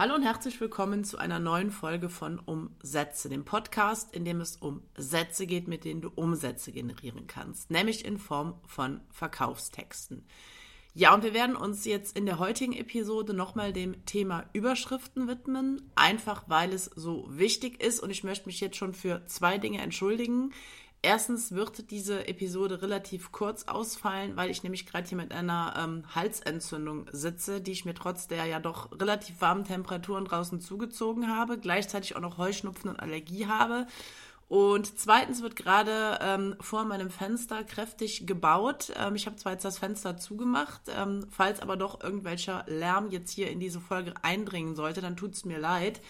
Hallo und herzlich willkommen zu einer neuen Folge von Umsätze, dem Podcast, in dem es um Sätze geht, mit denen du Umsätze generieren kannst, nämlich in Form von Verkaufstexten. Ja, und wir werden uns jetzt in der heutigen Episode nochmal dem Thema Überschriften widmen, einfach weil es so wichtig ist und ich möchte mich jetzt schon für zwei Dinge entschuldigen. Erstens wird diese Episode relativ kurz ausfallen, weil ich nämlich gerade hier mit einer ähm, Halsentzündung sitze, die ich mir trotz der ja doch relativ warmen Temperaturen draußen zugezogen habe, gleichzeitig auch noch Heuschnupfen und Allergie habe. Und zweitens wird gerade ähm, vor meinem Fenster kräftig gebaut. Ähm, ich habe zwar jetzt das Fenster zugemacht, ähm, falls aber doch irgendwelcher Lärm jetzt hier in diese Folge eindringen sollte, dann tut es mir leid.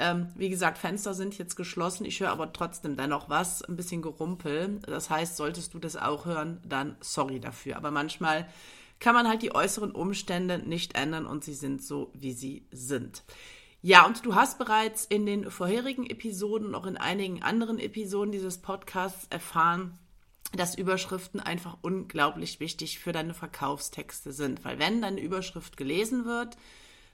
Ähm, wie gesagt, Fenster sind jetzt geschlossen. Ich höre aber trotzdem dennoch was, ein bisschen Gerumpel. Das heißt, solltest du das auch hören, dann sorry dafür. Aber manchmal kann man halt die äußeren Umstände nicht ändern und sie sind so, wie sie sind. Ja, und du hast bereits in den vorherigen Episoden, und auch in einigen anderen Episoden dieses Podcasts erfahren, dass Überschriften einfach unglaublich wichtig für deine Verkaufstexte sind. Weil wenn deine Überschrift gelesen wird,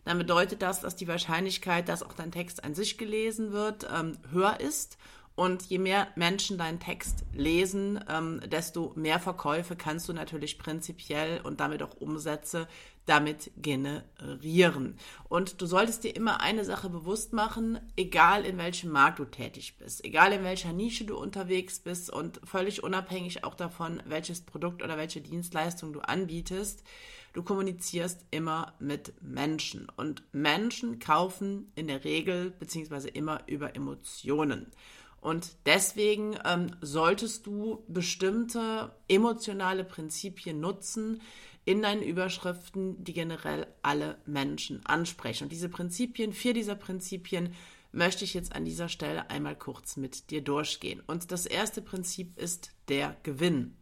dann bedeutet das, dass die Wahrscheinlichkeit, dass auch dein Text an sich gelesen wird, ähm, höher ist. Und je mehr Menschen deinen Text lesen, ähm, desto mehr Verkäufe kannst du natürlich prinzipiell und damit auch Umsätze damit generieren. Und du solltest dir immer eine Sache bewusst machen, egal in welchem Markt du tätig bist, egal in welcher Nische du unterwegs bist und völlig unabhängig auch davon, welches Produkt oder welche Dienstleistung du anbietest, du kommunizierst immer mit Menschen. Und Menschen kaufen in der Regel beziehungsweise immer über Emotionen. Und deswegen ähm, solltest du bestimmte emotionale Prinzipien nutzen, in deinen Überschriften, die generell alle Menschen ansprechen. Und diese Prinzipien, vier dieser Prinzipien, möchte ich jetzt an dieser Stelle einmal kurz mit dir durchgehen. Und das erste Prinzip ist der Gewinn.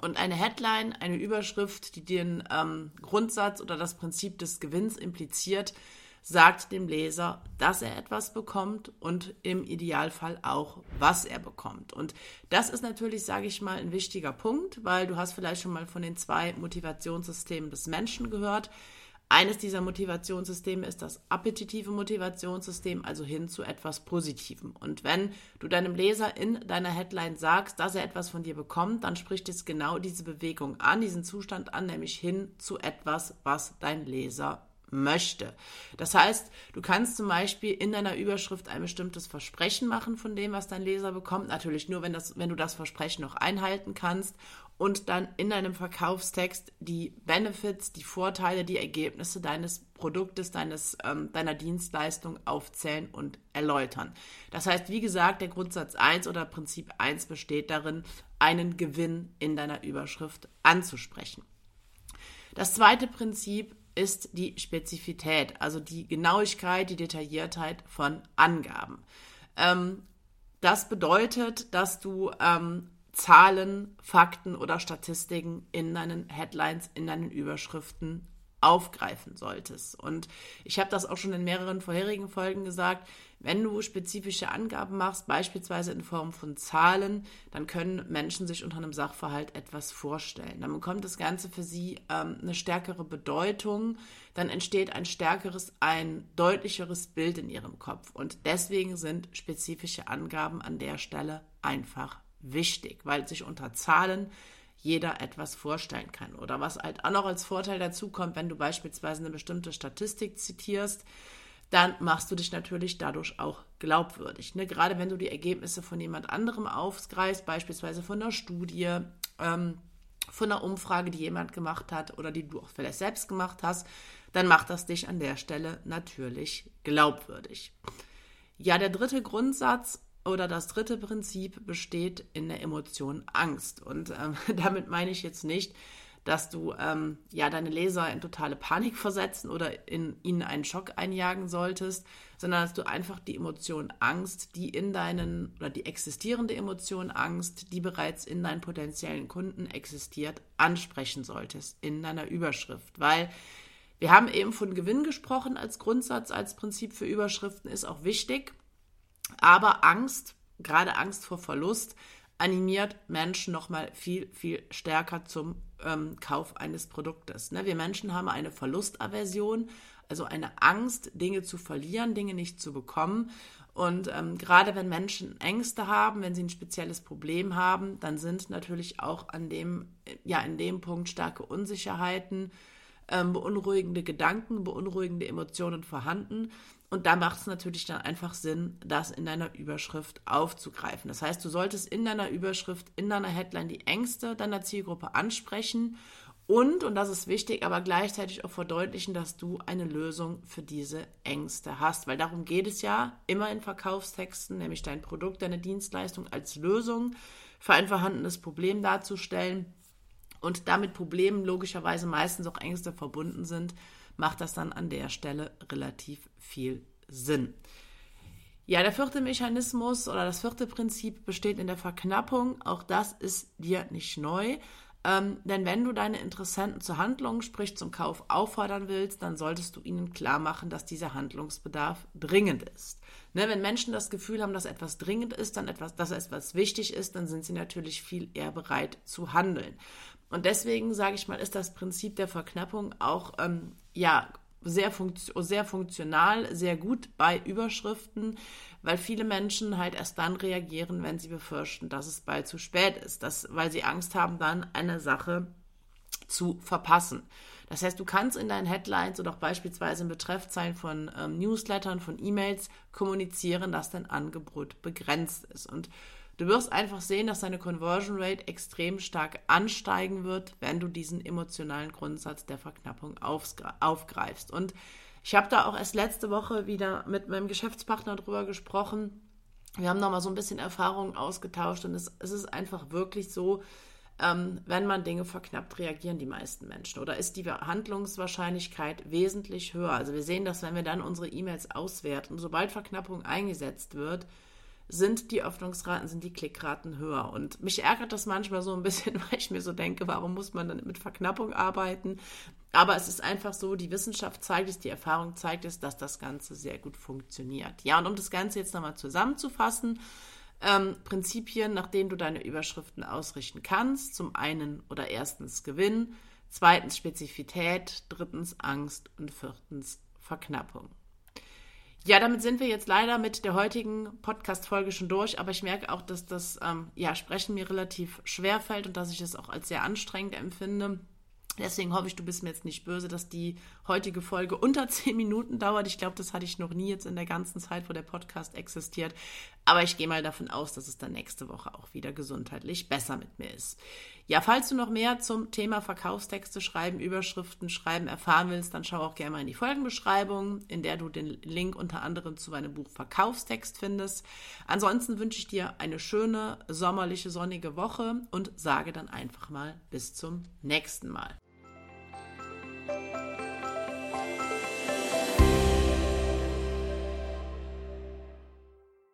Und eine Headline, eine Überschrift, die den ähm, Grundsatz oder das Prinzip des Gewinns impliziert, sagt dem Leser, dass er etwas bekommt und im Idealfall auch, was er bekommt. Und das ist natürlich, sage ich mal, ein wichtiger Punkt, weil du hast vielleicht schon mal von den zwei Motivationssystemen des Menschen gehört. Eines dieser Motivationssysteme ist das appetitive Motivationssystem, also hin zu etwas Positivem. Und wenn du deinem Leser in deiner Headline sagst, dass er etwas von dir bekommt, dann spricht es genau diese Bewegung an, diesen Zustand an, nämlich hin zu etwas, was dein Leser möchte. Das heißt, du kannst zum Beispiel in deiner Überschrift ein bestimmtes Versprechen machen von dem, was dein Leser bekommt. Natürlich nur, wenn, das, wenn du das Versprechen noch einhalten kannst und dann in deinem Verkaufstext die Benefits, die Vorteile, die Ergebnisse deines Produktes, deines, ähm, deiner Dienstleistung aufzählen und erläutern. Das heißt, wie gesagt, der Grundsatz 1 oder Prinzip 1 besteht darin, einen Gewinn in deiner Überschrift anzusprechen. Das zweite Prinzip ist die Spezifität, also die Genauigkeit, die Detailliertheit von Angaben. Ähm, das bedeutet, dass du ähm, Zahlen, Fakten oder Statistiken in deinen Headlines, in deinen Überschriften aufgreifen solltest. Und ich habe das auch schon in mehreren vorherigen Folgen gesagt, wenn du spezifische Angaben machst, beispielsweise in Form von Zahlen, dann können Menschen sich unter einem Sachverhalt etwas vorstellen. Dann bekommt das Ganze für sie ähm, eine stärkere Bedeutung, dann entsteht ein stärkeres, ein deutlicheres Bild in ihrem Kopf. Und deswegen sind spezifische Angaben an der Stelle einfach wichtig, weil sich unter Zahlen jeder etwas vorstellen kann. Oder was halt auch noch als Vorteil dazu kommt, wenn du beispielsweise eine bestimmte Statistik zitierst, dann machst du dich natürlich dadurch auch glaubwürdig. Ne? Gerade wenn du die Ergebnisse von jemand anderem aufgreifst, beispielsweise von einer Studie, ähm, von einer Umfrage, die jemand gemacht hat oder die du auch vielleicht selbst gemacht hast, dann macht das dich an der Stelle natürlich glaubwürdig. Ja, der dritte Grundsatz oder das dritte Prinzip besteht in der Emotion Angst. Und ähm, damit meine ich jetzt nicht, dass du ähm, ja deine Leser in totale Panik versetzen oder in ihnen einen Schock einjagen solltest, sondern dass du einfach die Emotion Angst, die in deinen oder die existierende Emotion Angst, die bereits in deinen potenziellen Kunden existiert, ansprechen solltest in deiner Überschrift, weil wir haben eben von Gewinn gesprochen als Grundsatz, als Prinzip für Überschriften ist auch wichtig. Aber Angst, gerade Angst vor Verlust, animiert Menschen nochmal viel, viel stärker zum ähm, Kauf eines Produktes. Ne? Wir Menschen haben eine Verlustaversion. also eine Angst, Dinge zu verlieren, Dinge nicht zu bekommen. Und ähm, gerade wenn Menschen Ängste haben, wenn sie ein spezielles Problem haben, dann sind natürlich auch an dem, ja, in dem Punkt starke Unsicherheiten, ähm, beunruhigende Gedanken, beunruhigende Emotionen vorhanden. Und da macht es natürlich dann einfach Sinn, das in deiner Überschrift aufzugreifen. Das heißt, du solltest in deiner Überschrift, in deiner Headline die Ängste deiner Zielgruppe ansprechen und, und das ist wichtig, aber gleichzeitig auch verdeutlichen, dass du eine Lösung für diese Ängste hast. Weil darum geht es ja immer in Verkaufstexten, nämlich dein Produkt, deine Dienstleistung als Lösung für ein vorhandenes Problem darzustellen. Und damit Problemen logischerweise meistens auch Ängste verbunden sind, macht das dann an der Stelle relativ viel Sinn. Ja, der vierte Mechanismus oder das vierte Prinzip besteht in der Verknappung. Auch das ist dir nicht neu. Ähm, denn wenn du deine Interessenten zur Handlung, sprich zum Kauf auffordern willst, dann solltest du ihnen klar machen, dass dieser Handlungsbedarf dringend ist. Ne, wenn Menschen das Gefühl haben, dass etwas dringend ist, dann etwas, dass etwas wichtig ist, dann sind sie natürlich viel eher bereit zu handeln. Und deswegen sage ich mal, ist das Prinzip der Verknappung auch ähm, ja sehr, funkt sehr funktional, sehr gut bei Überschriften, weil viele Menschen halt erst dann reagieren, wenn sie befürchten, dass es bald zu spät ist, dass, weil sie Angst haben, dann eine Sache zu verpassen. Das heißt, du kannst in deinen Headlines oder auch beispielsweise in Betreffzeilen von ähm, Newslettern, von E-Mails kommunizieren, dass dein Angebot begrenzt ist. Und Du wirst einfach sehen, dass deine Conversion Rate extrem stark ansteigen wird, wenn du diesen emotionalen Grundsatz der Verknappung aufgreifst. Und ich habe da auch erst letzte Woche wieder mit meinem Geschäftspartner drüber gesprochen. Wir haben nochmal so ein bisschen Erfahrungen ausgetauscht und es, es ist einfach wirklich so, ähm, wenn man Dinge verknappt, reagieren die meisten Menschen oder ist die Handlungswahrscheinlichkeit wesentlich höher. Also wir sehen das, wenn wir dann unsere E-Mails auswerten. Sobald Verknappung eingesetzt wird, sind die Öffnungsraten, sind die Klickraten höher. Und mich ärgert das manchmal so ein bisschen, weil ich mir so denke, warum muss man dann mit Verknappung arbeiten? Aber es ist einfach so, die Wissenschaft zeigt es, die Erfahrung zeigt es, dass das Ganze sehr gut funktioniert. Ja, und um das Ganze jetzt nochmal zusammenzufassen, ähm, Prinzipien, nach denen du deine Überschriften ausrichten kannst. Zum einen oder erstens Gewinn, zweitens Spezifität, drittens Angst und viertens Verknappung. Ja, damit sind wir jetzt leider mit der heutigen Podcast-Folge schon durch, aber ich merke auch, dass das ähm, ja, Sprechen mir relativ schwer fällt und dass ich es auch als sehr anstrengend empfinde. Deswegen hoffe ich, du bist mir jetzt nicht böse, dass die heutige Folge unter zehn Minuten dauert. Ich glaube, das hatte ich noch nie jetzt in der ganzen Zeit, wo der Podcast existiert. Aber ich gehe mal davon aus, dass es dann nächste Woche auch wieder gesundheitlich besser mit mir ist. Ja, falls du noch mehr zum Thema Verkaufstexte schreiben, Überschriften schreiben erfahren willst, dann schau auch gerne mal in die Folgenbeschreibung, in der du den Link unter anderem zu meinem Buch Verkaufstext findest. Ansonsten wünsche ich dir eine schöne, sommerliche, sonnige Woche und sage dann einfach mal bis zum nächsten Mal. Música